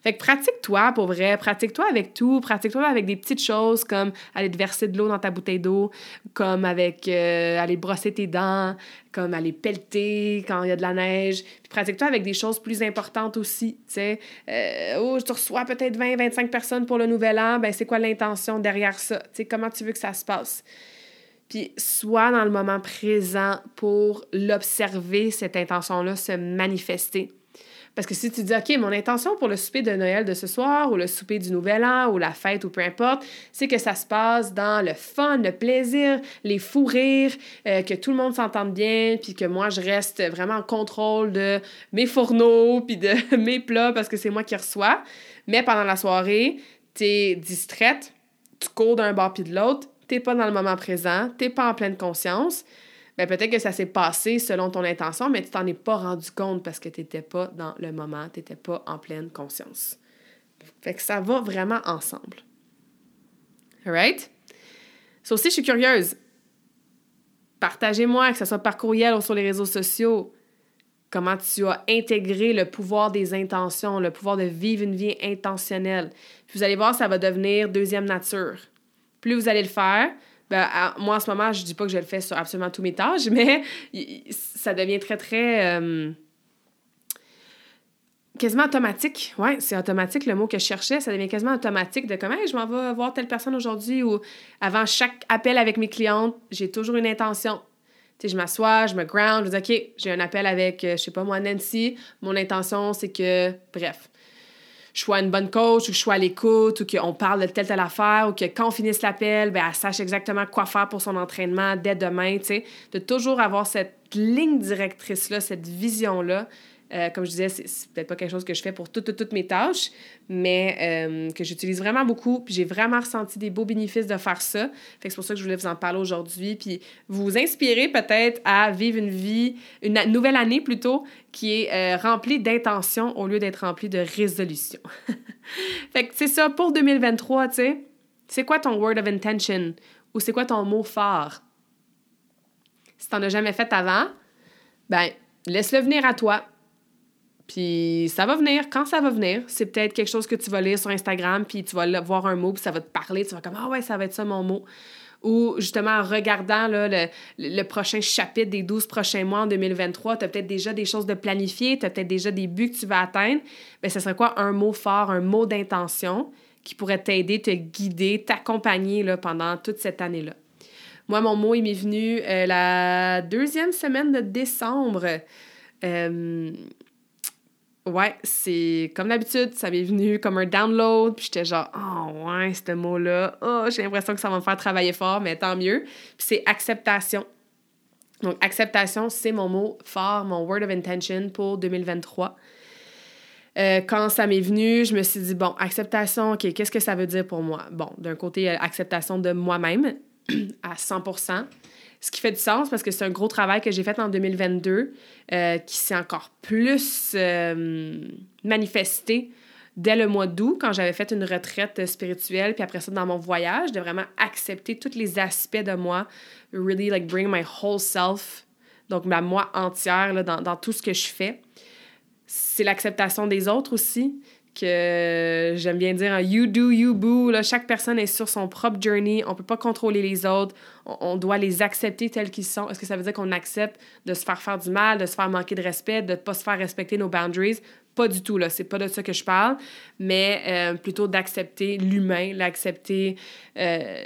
Fait que pratique-toi pour vrai, pratique-toi avec tout, pratique-toi avec des petites choses comme aller te verser de l'eau dans ta bouteille d'eau, comme avec euh, aller brosser tes dents, comme aller pelleter quand il y a de la neige. Puis pratique-toi avec des choses plus importantes aussi, tu sais. Euh, oh, tu reçois peut-être 20, 25 personnes pour le nouvel an, ben c'est quoi l'intention derrière ça? Tu sais, comment tu veux que ça se passe? Puis sois dans le moment présent pour l'observer, cette intention-là, se manifester. Parce que si tu dis, OK, mon intention pour le souper de Noël de ce soir, ou le souper du Nouvel An, ou la fête, ou peu importe, c'est que ça se passe dans le fun, le plaisir, les fous rires, euh, que tout le monde s'entende bien, puis que moi, je reste vraiment en contrôle de mes fourneaux, puis de mes plats, parce que c'est moi qui reçois. Mais pendant la soirée, t'es distraite, tu cours d'un bord puis de l'autre, t'es pas dans le moment présent, t'es pas en pleine conscience ben peut-être que ça s'est passé selon ton intention, mais tu t'en es pas rendu compte parce que tu n'étais pas dans le moment, tu n'étais pas en pleine conscience. Fait que ça va vraiment ensemble. Alright? Ça aussi, je suis curieuse. Partagez-moi, que ce soit par courriel ou sur les réseaux sociaux, comment tu as intégré le pouvoir des intentions, le pouvoir de vivre une vie intentionnelle. Puis vous allez voir, ça va devenir deuxième nature. Plus vous allez le faire, ben, moi, en ce moment, je dis pas que je le fais sur absolument tous mes tâches, mais ça devient très, très. Euh, quasiment automatique. Ouais, c'est automatique le mot que je cherchais. Ça devient quasiment automatique de comment je m'en vais voir telle personne aujourd'hui ou avant chaque appel avec mes clientes, j'ai toujours une intention. Tu sais, je m'assois, je me ground, je dis OK, j'ai un appel avec, euh, je sais pas moi, Nancy. Mon intention, c'est que, bref, je sois une bonne coach ou que je sois à l'écoute ou qu'on parle de telle, telle affaire ou que quand on finisse l'appel, ben, elle sache exactement quoi faire pour son entraînement dès demain, tu sais. De toujours avoir cette ligne directrice-là, cette vision-là euh, comme je disais, c'est peut-être pas quelque chose que je fais pour toutes, mes tâches, mais euh, que j'utilise vraiment beaucoup. Puis j'ai vraiment ressenti des beaux bénéfices de faire ça. Fait que c'est pour ça que je voulais vous en parler aujourd'hui. Puis vous inspirer peut-être à vivre une vie, une nouvelle année plutôt, qui est euh, remplie d'intentions au lieu d'être remplie de résolutions. fait que c'est ça pour 2023, tu sais. C'est quoi ton word of intention? Ou c'est quoi ton mot phare? Si t'en as jamais fait avant, ben, laisse-le venir à toi. Puis ça va venir. Quand ça va venir, c'est peut-être quelque chose que tu vas lire sur Instagram, puis tu vas voir un mot, puis ça va te parler. Tu vas comme Ah ouais, ça va être ça mon mot. Ou justement, en regardant le, le, prochain chapitre des 12 prochains mois en 2023, tu as peut-être déjà des choses de planifier, tu as peut-être déjà des buts que tu vas atteindre. Bien, ce serait quoi un mot fort, un mot d'intention qui pourrait t'aider, te guider, t'accompagner pendant toute cette année-là? Moi, mon mot, il m'est venu euh, la deuxième semaine de décembre. Euh, Ouais, c'est comme d'habitude, ça m'est venu comme un download, puis j'étais genre, oh ouais, ce mot-là, oh, j'ai l'impression que ça va me faire travailler fort, mais tant mieux. Puis c'est acceptation. Donc, acceptation, c'est mon mot fort, mon word of intention pour 2023. Euh, quand ça m'est venu, je me suis dit, bon, acceptation, OK, qu'est-ce que ça veut dire pour moi? Bon, d'un côté, acceptation de moi-même à 100 ce qui fait du sens parce que c'est un gros travail que j'ai fait en 2022 euh, qui s'est encore plus euh, manifesté dès le mois d'août, quand j'avais fait une retraite spirituelle, puis après ça, dans mon voyage, de vraiment accepter tous les aspects de moi, really like bring my whole self, donc ma moi entière là, dans, dans tout ce que je fais. C'est l'acceptation des autres aussi, que j'aime bien dire you do, you boo. Là, chaque personne est sur son propre journey. On peut pas contrôler les autres. On, on doit les accepter tels qu'ils sont. Est-ce que ça veut dire qu'on accepte de se faire faire du mal, de se faire manquer de respect, de ne pas se faire respecter nos boundaries? Pas du tout, là. C'est pas de ça que je parle, mais euh, plutôt d'accepter l'humain, d'accepter euh,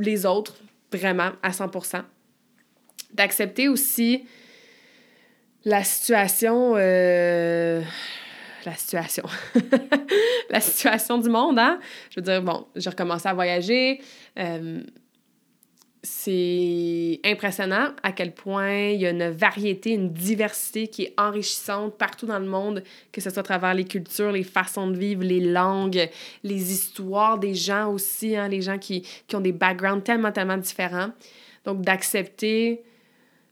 les autres, vraiment, à 100% D'accepter aussi la situation. Euh, la situation. la situation du monde, hein? Je veux dire, bon, j'ai recommencé à voyager c'est impressionnant à quel point il y a une variété, une diversité qui est enrichissante partout dans le monde, que ce soit à travers les cultures, les façons de vivre, les langues, les histoires des gens aussi, hein, les gens qui, qui ont des backgrounds tellement, tellement différents. Donc, d'accepter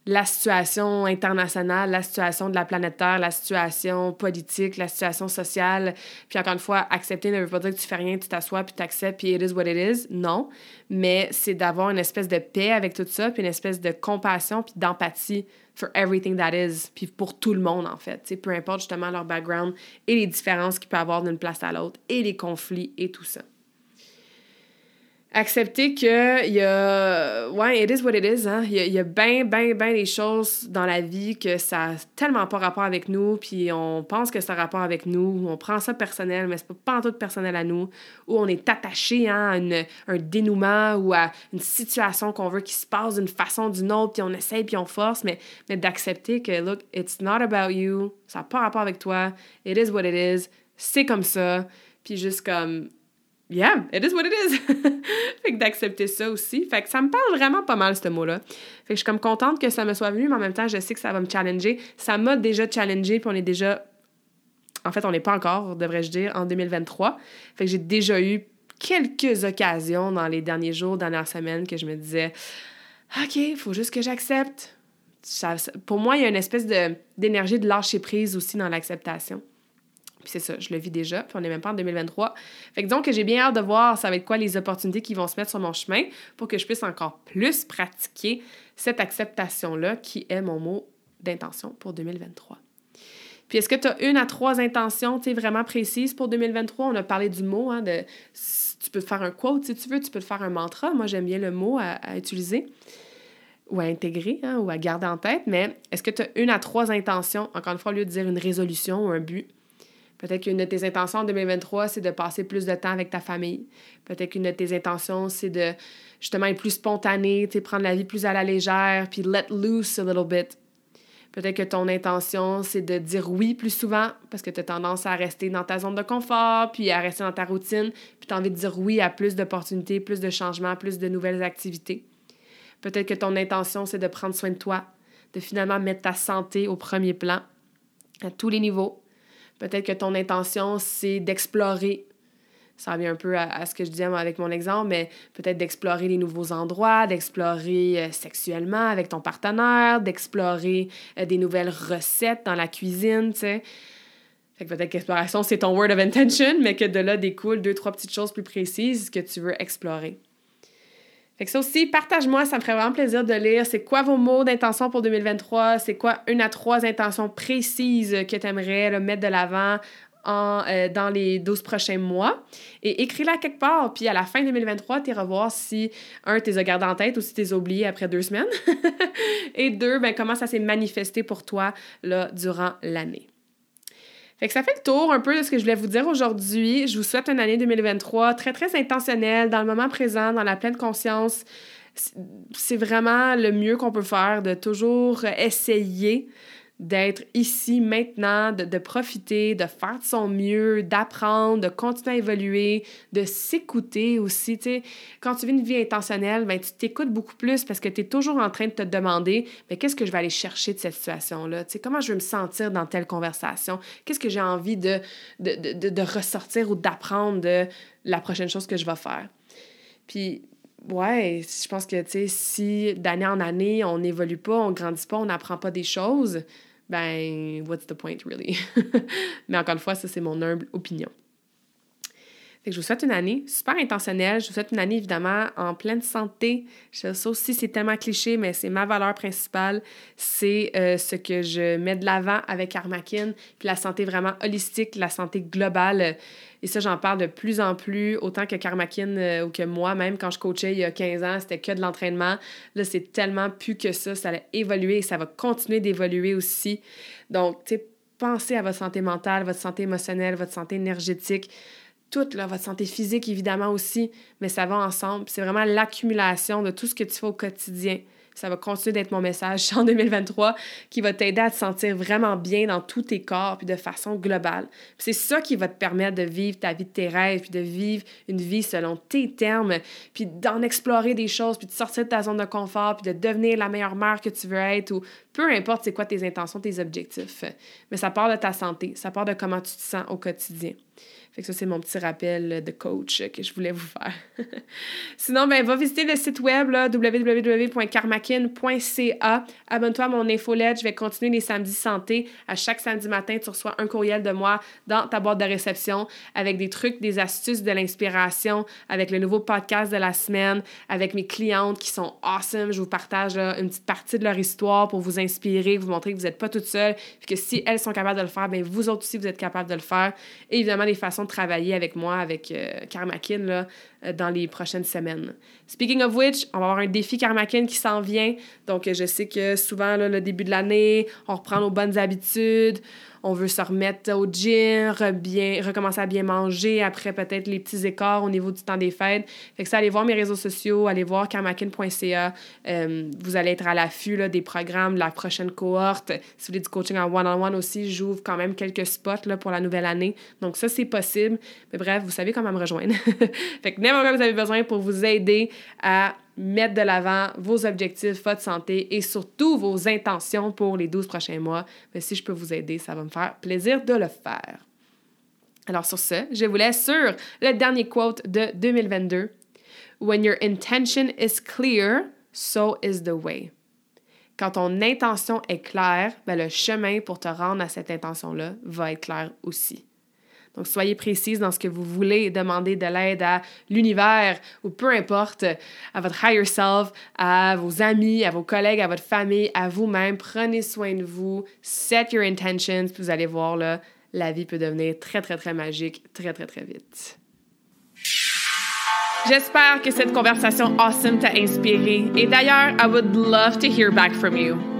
la situation internationale, la situation de la planète Terre, la situation politique, la situation sociale. Puis encore une fois, accepter ne veut pas dire que tu fais rien, tu t'assois, puis tu acceptes, puis it is what it is. Non. Mais c'est d'avoir une espèce de paix avec tout ça, puis une espèce de compassion, puis d'empathie for everything that is, puis pour tout le monde, en fait. sais, peu importe justement leur background et les différences qu'il peut avoir d'une place à l'autre, et les conflits et tout ça accepter que il y a ouais it is what it is hein. Il y a, bien bien bien des choses dans la vie que ça a tellement pas rapport avec nous puis on pense que ça a rapport avec nous on prend ça personnel mais c'est pas en tout personnel à nous ou on est attaché hein, à un dénouement ou à une situation qu'on veut qui se passe d'une façon ou d'une autre puis on essaye puis on force mais mais d'accepter que look it's not about you ça n'a pas rapport avec toi it is what it is c'est comme ça puis juste comme yeah, it is what it is. fait que d'accepter ça aussi. Fait que ça me parle vraiment pas mal, ce mot-là. Fait que je suis comme contente que ça me soit venu, mais en même temps, je sais que ça va me challenger. Ça m'a déjà challengé, puis on est déjà. En fait, on n'est pas encore, devrais-je dire, en 2023. Fait que j'ai déjà eu quelques occasions dans les derniers jours, dernières semaines, que je me disais OK, il faut juste que j'accepte. pour moi, il y a une espèce d'énergie de lâcher prise aussi dans l'acceptation. Puis c'est ça, je le vis déjà, puis on n'est même pas en 2023. Fait que que j'ai bien hâte de voir ça va être quoi les opportunités qui vont se mettre sur mon chemin pour que je puisse encore plus pratiquer cette acceptation-là qui est mon mot d'intention pour 2023. Puis est-ce que tu as une à trois intentions vraiment précises pour 2023? On a parlé du mot, hein, de, tu peux faire un quote si tu veux, tu peux faire un mantra. Moi, j'aime bien le mot à, utiliser ou à intégrer hein, ou à garder en tête, mais est-ce que tu as une à trois intentions, encore une fois, au lieu de dire une résolution ou un but, Peut-être qu'une de tes intentions en 2023, c'est de passer plus de temps avec ta famille. Peut-être qu'une de tes intentions, c'est de justement être plus spontané, prendre la vie plus à la légère, puis let loose a little bit. Peut-être que ton intention, c'est de dire oui plus souvent parce que tu as tendance à rester dans ta zone de confort, puis à rester dans ta routine, puis tu as envie de dire oui à plus d'opportunités, plus de changements, plus de nouvelles activités. Peut-être que ton intention, c'est de prendre soin de toi, de finalement mettre ta santé au premier plan à tous les niveaux, Peut-être que ton intention, c'est d'explorer. Ça revient un peu à, ce que je disais avec mon exemple, mais peut-être d'explorer les nouveaux endroits, d'explorer euh, sexuellement avec ton partenaire, d'explorer euh, des nouvelles recettes dans la cuisine, tu sais. Fait que peut-être qu'exploration, c'est ton word of intention, mais que de là découlent deux, trois petites choses plus précises que tu veux explorer. Fait que ça aussi, partage-moi, ça me ferait vraiment plaisir de lire. C'est quoi vos mots d'intention pour 2023? C'est quoi une à trois intentions précises que tu aimerais mettre de l'avant en, euh, dans les 12 prochains mois? Et écris-la quelque part. Puis à la fin 2023, tu revoir si, un, tu les as gardés en tête ou si tu les as oubliés après deux semaines. Et deux, ben, comment ça s'est manifesté pour toi là, durant l'année? Fait que ça fait le tour un peu de ce que je voulais vous dire aujourd'hui. Je vous souhaite une année 2023 très, très intentionnelle, dans le moment présent, dans la pleine conscience. C'est vraiment le mieux qu'on peut faire de toujours essayer d'être ici maintenant, de, profiter, de faire de son mieux, d'apprendre, de continuer à évoluer, de s'écouter aussi. Quand tu vis une vie intentionnelle, ben, tu t'écoutes beaucoup plus parce que tu es toujours en train de te demander mais qu'est-ce que je vais aller chercher de cette situation-là? Comment je vais me sentir dans telle conversation? Qu'est-ce que j'ai envie de, de, de, de ressortir ou d'apprendre de la prochaine chose que je vais faire? Puis ouais, je pense que, si d'année en année, on n'évolue pas, on grandit pas, on n'apprend pas des choses, ben, what's the point, really? Mais encore une fois, ça, c'est mon humble opinion. Que je vous souhaite une année super intentionnelle. Je vous souhaite une année, évidemment, en pleine santé. Ça aussi, c'est tellement cliché, mais c'est ma valeur principale. C'est euh, ce que je mets de l'avant avec Armakin. Puis la santé vraiment holistique, la santé globale. Et ça, j'en parle de plus en plus, autant que Karmakin euh, ou que moi, même quand je coachais il y a 15 ans, c'était que de l'entraînement. Là, c'est tellement plus que ça. Ça a évolué et ça va continuer d'évoluer aussi. Donc, tu sais, pensez à votre santé mentale, votre santé émotionnelle, votre santé énergétique toute là, votre santé physique évidemment aussi, mais ça va ensemble. C'est vraiment l'accumulation de tout ce que tu fais au quotidien ça va continuer d'être mon message en 2023 qui va t'aider à te sentir vraiment bien dans tous tes corps puis de façon globale. C'est ça qui va te permettre de vivre ta vie de tes rêves puis de vivre une vie selon tes termes puis d'en explorer des choses puis de sortir de ta zone de confort puis de devenir la meilleure mère que tu veux être ou peu importe c'est quoi tes intentions, tes objectifs. Mais ça part de ta santé, ça part de comment tu te sens au quotidien. Fait ça, c'est mon petit rappel de coach que je voulais vous faire. Sinon, ben, va visiter le site web www.karmakin.ca. Abonne-toi à mon infolette. Je vais continuer les samedis santé. À chaque samedi matin, tu reçois un courriel de moi dans ta boîte de réception avec des trucs, des astuces, de l'inspiration, avec le nouveau podcast de la semaine, avec mes clientes qui sont awesome. Je vous partage une petite partie de leur histoire pour vous inspirer, vous montrer que vous n'êtes pas toutes seules, puis que si elles sont capables de le faire, ben vous autres aussi, vous êtes capables de le faire. Et évidemment, des façons travailler avec moi, avec euh, Karmakin, là, dans les prochaines semaines. Speaking of which, on va avoir un défi Karmakin qui s'en vient. Donc, je sais que souvent, le début de l'année, on reprend nos bonnes habitudes on veut se remettre au gym, bien, recommencer à bien manger après peut-être les petits écarts au niveau du temps des fêtes. Fait que ça, allez voir mes réseaux sociaux, allez voir karmakin.ca. Euh, vous allez être à l'affût des programmes de la prochaine cohorte. Si vous voulez du coaching en one-on-one aussi, j'ouvre quand même quelques spots là, pour la nouvelle année. Donc ça, c'est possible. Mais bref, vous savez comment me rejoindre. fait que n'importe quoi vous avez besoin pour vous aider à mettre de l'avant vos objectifs, votre santé et surtout vos intentions pour les 12 prochains mois. Mais si je peux vous aider, ça va me faire plaisir de le faire. Alors sur ce, je vous laisse sur le dernier quote de 2022. When your intention is clear, so is the way. Quand ton intention est claire, ben le chemin pour te rendre à cette intention-là va être clair aussi. Donc, soyez précise dans ce que vous voulez demander de l'aide à l'univers ou peu importe, à votre higher self, à vos amis, à vos collègues, à votre famille, à vous-même. Prenez soin de vous, set your intentions, vous allez voir, là, la vie peut devenir très, très, très magique très, très, très vite. J'espère que cette conversation awesome t'a inspiré. Et d'ailleurs, I would love to hear back from you.